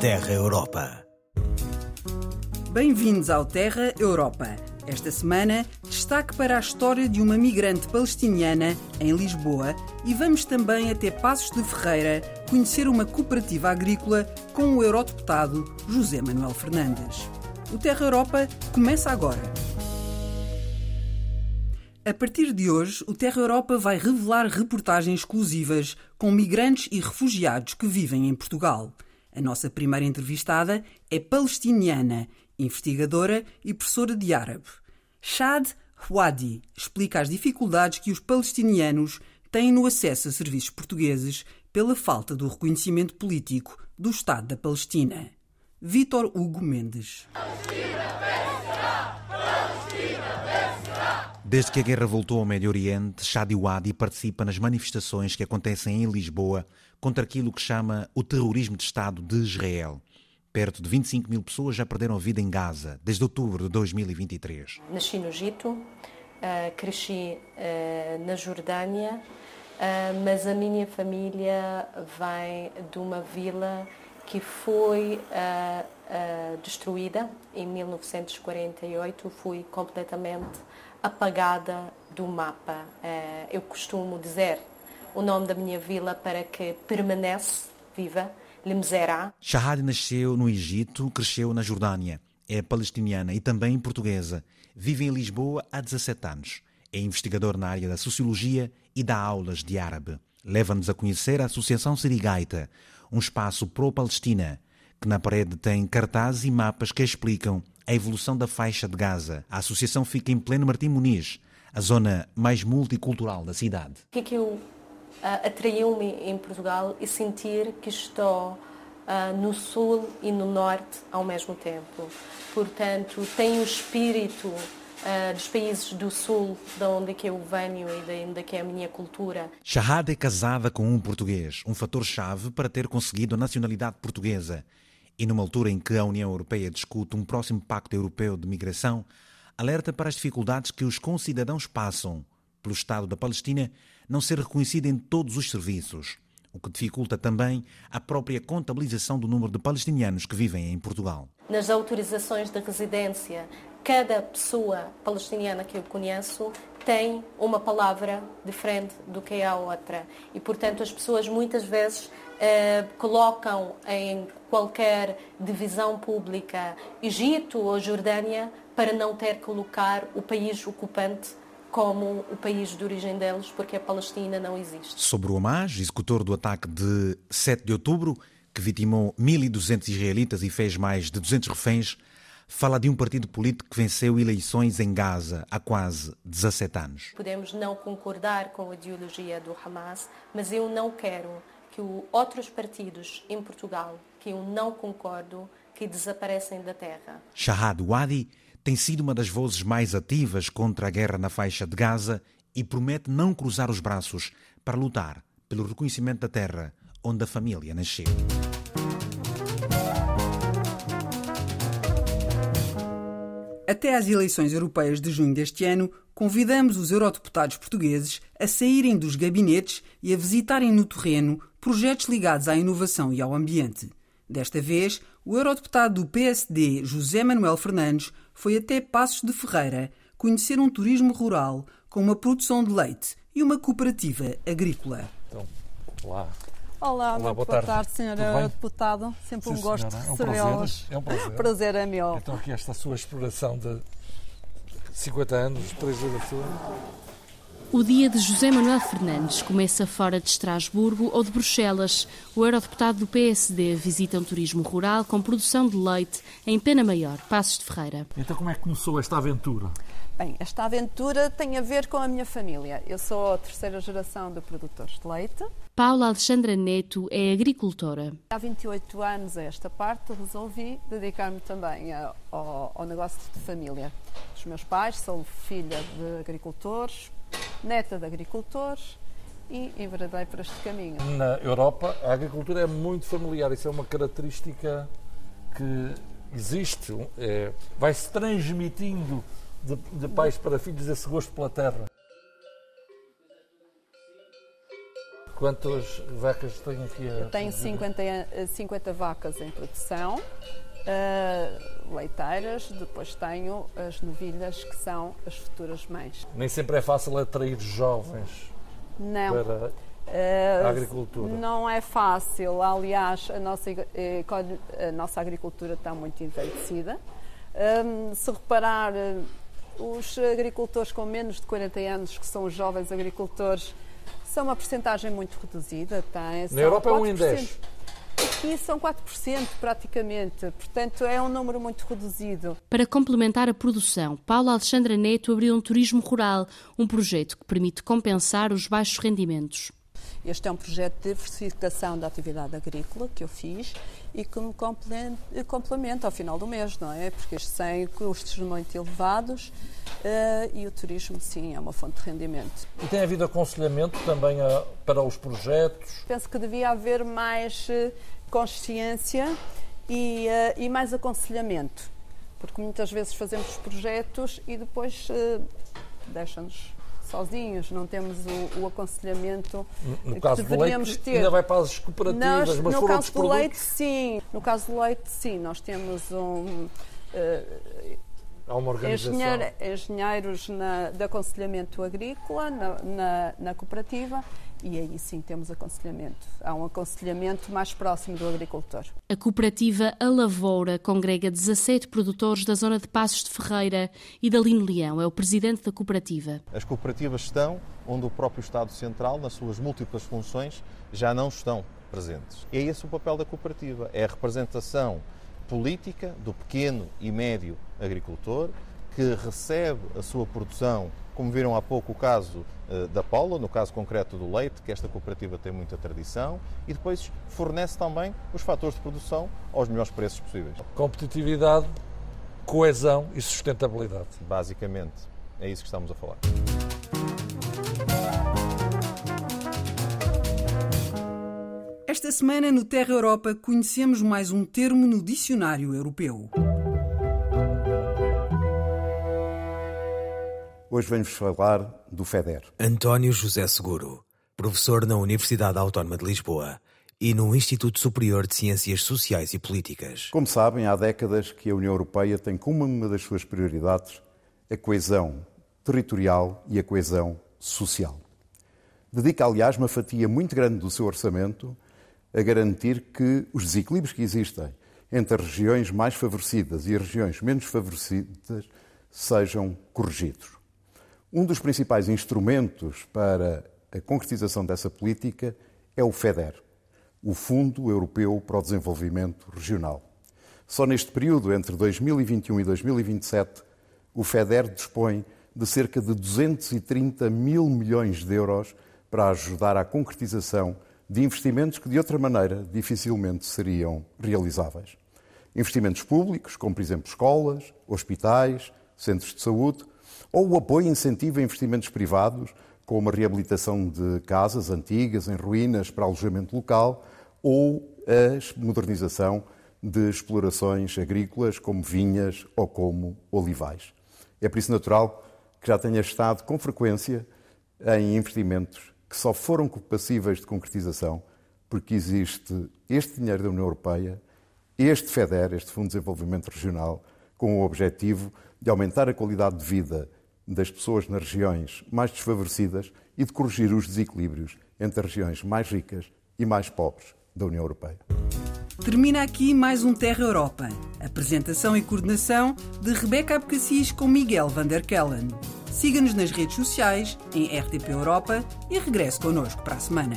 Terra Europa. Bem-vindos ao Terra Europa. Esta semana, destaque para a história de uma migrante palestiniana em Lisboa e vamos também até Passos de Ferreira conhecer uma cooperativa agrícola com o eurodeputado José Manuel Fernandes. O Terra Europa começa agora. A partir de hoje, o Terra Europa vai revelar reportagens exclusivas com migrantes e refugiados que vivem em Portugal. A nossa primeira entrevistada é palestiniana, investigadora e professora de árabe. Shad Hwadi explica as dificuldades que os palestinianos têm no acesso a serviços portugueses pela falta do reconhecimento político do Estado da Palestina. Vítor Hugo Mendes. Desde que a guerra voltou ao Médio Oriente, Shadi Wadi participa nas manifestações que acontecem em Lisboa contra aquilo que chama o terrorismo de Estado de Israel. Perto de 25 mil pessoas já perderam a vida em Gaza desde outubro de 2023. Nasci no Egito, uh, cresci uh, na Jordânia, uh, mas a minha família vem de uma vila que foi destruída em 1948. Fui completamente apagada do mapa. eu costumo dizer o nome da minha vila para que permanece viva, Lemzera. Shahad nasceu no Egito, cresceu na Jordânia. É palestiniana e também portuguesa. Vive em Lisboa há 17 anos. É investigador na área da sociologia e dá aulas de árabe. Leva-nos a conhecer a Associação Sirigaita, um espaço pró-Palestina, que na parede tem cartazes e mapas que explicam a evolução da faixa de Gaza. A associação fica em pleno Martim Muniz, a zona mais multicultural da cidade. O que é que uh, atraiu-me em Portugal e sentir que estou uh, no sul e no norte ao mesmo tempo. Portanto, tenho o espírito uh, dos países do sul, de onde é que eu venho e de onde é que é a minha cultura. Shahad é casada com um português, um fator-chave para ter conseguido a nacionalidade portuguesa. E numa altura em que a União Europeia discute um próximo pacto europeu de migração, alerta para as dificuldades que os concidadãos passam pelo Estado da Palestina não ser reconhecida em todos os serviços, o que dificulta também a própria contabilização do número de palestinianos que vivem em Portugal. Nas autorizações de residência, cada pessoa palestiniana que eu conheço tem uma palavra diferente do que a outra. E, portanto, as pessoas muitas vezes eh, colocam em qualquer divisão pública Egito ou Jordânia para não ter que colocar o país ocupante como o país de origem deles, porque a Palestina não existe. Sobre o Hamas, executor do ataque de 7 de outubro, que vitimou 1.200 israelitas e fez mais de 200 reféns, fala de um partido político que venceu eleições em Gaza há quase 17 anos. Podemos não concordar com a ideologia do Hamas, mas eu não quero que outros partidos em Portugal que eu não concordo que desaparecem da terra. Shahad Wadi tem sido uma das vozes mais ativas contra a guerra na faixa de Gaza e promete não cruzar os braços para lutar pelo reconhecimento da terra onde a família nasceu. Até às eleições europeias de junho deste ano, convidamos os eurodeputados portugueses a saírem dos gabinetes e a visitarem no terreno projetos ligados à inovação e ao ambiente. Desta vez, o eurodeputado do PSD, José Manuel Fernandes, foi até Passos de Ferreira conhecer um turismo rural com uma produção de leite e uma cooperativa agrícola. Então, olá. Olá, Olá boa, tarde, tarde senhora deputada. Sempre Sim, um gosto de é um recebê-las. É um prazer. prazer é meu. Então, aqui esta sua exploração de 50 anos, três sua. O dia de José Manuel Fernandes começa fora de Estrasburgo ou de Bruxelas. O eurodeputado do PSD visita um turismo rural com produção de leite em Pena Maior, Passos de Ferreira. Então como é que começou esta aventura? Bem, esta aventura tem a ver com a minha família. Eu sou a terceira geração de produtores de leite. Paula Alexandra Neto é agricultora. Há 28 anos a esta parte resolvi dedicar-me também ao, ao negócio de família. Os meus pais são filha de agricultores, neta de agricultores e enveredei por este caminho. Na Europa, a agricultura é muito familiar, isso é uma característica que existe, é, vai-se transmitindo de, de pais para filhos esse gosto pela terra. Quantas vacas tem aqui? A... Tenho 50, 50 vacas em produção, uh, leiteiras, depois tenho as novilhas que são as futuras mães. Nem sempre é fácil atrair jovens Não. para Uh, a agricultura. Não é fácil, aliás, a nossa, a nossa agricultura está muito envelhecida. Um, se reparar, os agricultores com menos de 40 anos, que são os jovens agricultores, são uma porcentagem muito reduzida. Tem, Na Europa 4%. é 1 em 10. Aqui são 4% praticamente, portanto é um número muito reduzido. Para complementar a produção, Paulo Alexandra Neto abriu um turismo rural, um projeto que permite compensar os baixos rendimentos. Este é um projeto de diversificação da atividade agrícola que eu fiz e que me complementa ao final do mês, não é? Porque isto sem custos muito elevados uh, e o turismo, sim, é uma fonte de rendimento. E tem havido aconselhamento também a, eh, para os projetos? Penso que devia haver mais eh, consciência e, uh, e mais aconselhamento, porque muitas vezes fazemos projetos e depois uh, deixam-nos sozinhos, não temos o, o aconselhamento no, no que deveríamos leite, ter. Ainda vai para as cooperativas, nós, mas no caso do leite, sim. No caso do leite, sim. Nós temos um. Uh, Há uma organização. Engenheiro, engenheiros na, de aconselhamento agrícola na, na, na cooperativa e aí sim temos aconselhamento. Há um aconselhamento mais próximo do agricultor. A cooperativa A Lavoura congrega 17 produtores da zona de Passos de Ferreira e Dalino Leão é o presidente da cooperativa. As cooperativas estão onde o próprio Estado Central, nas suas múltiplas funções, já não estão presentes. É esse o papel da cooperativa, é a representação política do pequeno e médio agricultor que recebe a sua produção como viram há pouco o caso uh, da Paula, no caso concreto do leite, que esta cooperativa tem muita tradição, e depois fornece também os fatores de produção aos melhores preços possíveis. Competitividade, coesão e sustentabilidade. Basicamente, é isso que estamos a falar. Esta semana, no Terra Europa, conhecemos mais um termo no dicionário europeu. Hoje vamos falar do FEDER. António José Seguro, professor na Universidade Autónoma de Lisboa e no Instituto Superior de Ciências Sociais e Políticas. Como sabem, há décadas que a União Europeia tem como uma das suas prioridades a coesão territorial e a coesão social. Dedica, aliás, uma fatia muito grande do seu orçamento a garantir que os desequilíbrios que existem entre as regiões mais favorecidas e as regiões menos favorecidas sejam corrigidos. Um dos principais instrumentos para a concretização dessa política é o FEDER, o Fundo Europeu para o Desenvolvimento Regional. Só neste período, entre 2021 e 2027, o FEDER dispõe de cerca de 230 mil milhões de euros para ajudar à concretização de investimentos que, de outra maneira, dificilmente seriam realizáveis. Investimentos públicos, como, por exemplo, escolas, hospitais, centros de saúde, ou o apoio e incentivo a investimentos privados, como a reabilitação de casas antigas em ruínas para alojamento local, ou a modernização de explorações agrícolas, como vinhas ou como olivais. É por isso natural que já tenha estado com frequência em investimentos que só foram passíveis de concretização porque existe este dinheiro da União Europeia, este FEDER, este Fundo de Desenvolvimento Regional, com o objetivo de aumentar a qualidade de vida das pessoas nas regiões mais desfavorecidas e de corrigir os desequilíbrios entre as regiões mais ricas e mais pobres da União Europeia. Termina aqui mais um Terra Europa. Apresentação e coordenação de Rebeca Abcacis com Miguel van der Kellen. Siga-nos nas redes sociais, em RTP Europa e regresse connosco para a semana.